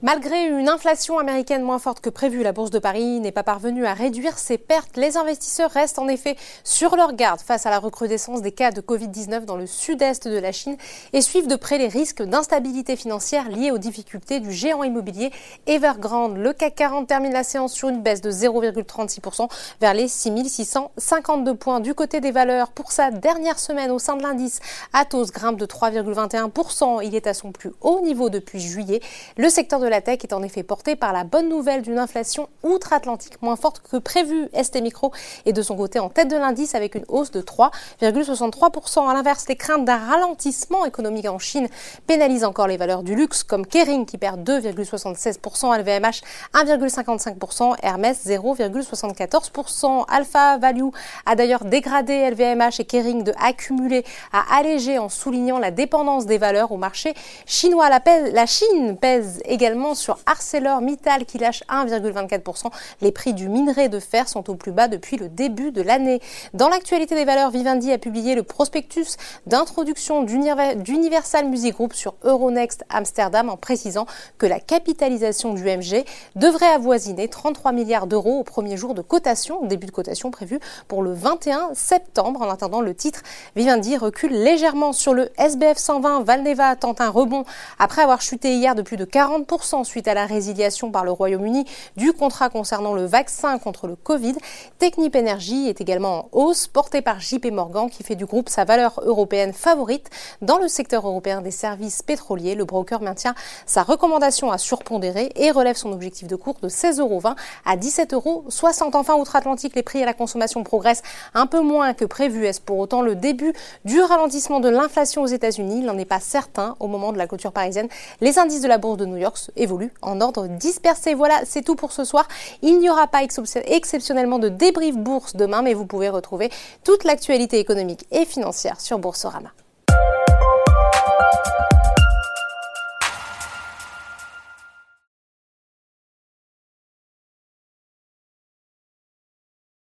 Malgré une inflation américaine moins forte que prévu, la Bourse de Paris n'est pas parvenue à réduire ses pertes. Les investisseurs restent en effet sur leur garde face à la recrudescence des cas de Covid-19 dans le sud-est de la Chine et suivent de près les risques d'instabilité financière liés aux difficultés du géant immobilier Evergrande. Le CAC 40 termine la séance sur une baisse de 0,36% vers les 6652 points. Du côté des valeurs, pour sa dernière semaine au sein de l'indice, Atos grimpe de 3,21%. Il est à son plus haut niveau depuis juillet. Le secteur la tech est en effet porté par la bonne nouvelle d'une inflation outre-Atlantique moins forte que prévu. ST Micro est de son côté en tête de l'indice avec une hausse de 3,63%. À l'inverse, les craintes d'un ralentissement économique en Chine pénalisent encore les valeurs du luxe comme Kering qui perd 2,76%, LVMH 1,55%, Hermès 0,74%. Alpha Value a d'ailleurs dégradé LVMH et Kering de accumuler à alléger en soulignant la dépendance des valeurs au marché chinois. La Chine pèse également sur ArcelorMittal qui lâche 1,24%. Les prix du minerai de fer sont au plus bas depuis le début de l'année. Dans l'actualité des valeurs, Vivendi a publié le prospectus d'introduction d'Universal Music Group sur Euronext Amsterdam en précisant que la capitalisation du MG devrait avoisiner 33 milliards d'euros au premier jour de cotation, début de cotation prévu pour le 21 septembre. En attendant, le titre Vivendi recule légèrement sur le SBF 120. Valneva tente un rebond après avoir chuté hier de plus de 40% suite à la résiliation par le Royaume-Uni du contrat concernant le vaccin contre le Covid. Technip Energy est également en hausse, portée par JP Morgan qui fait du groupe sa valeur européenne favorite. Dans le secteur européen des services pétroliers, le broker maintient sa recommandation à surpondérer et relève son objectif de cours de 16,20 euros à 17,60 euros. Enfin, outre-Atlantique, les prix à la consommation progressent un peu moins que prévu. Est-ce pour autant le début du ralentissement de l'inflation aux États-Unis? Il n'en est pas certain au moment de la clôture parisienne. Les indices de la bourse de New York évolue en ordre dispersé. Voilà, c'est tout pour ce soir. Il n'y aura pas exceptionnellement de débrief bourse demain, mais vous pouvez retrouver toute l'actualité économique et financière sur Boursorama.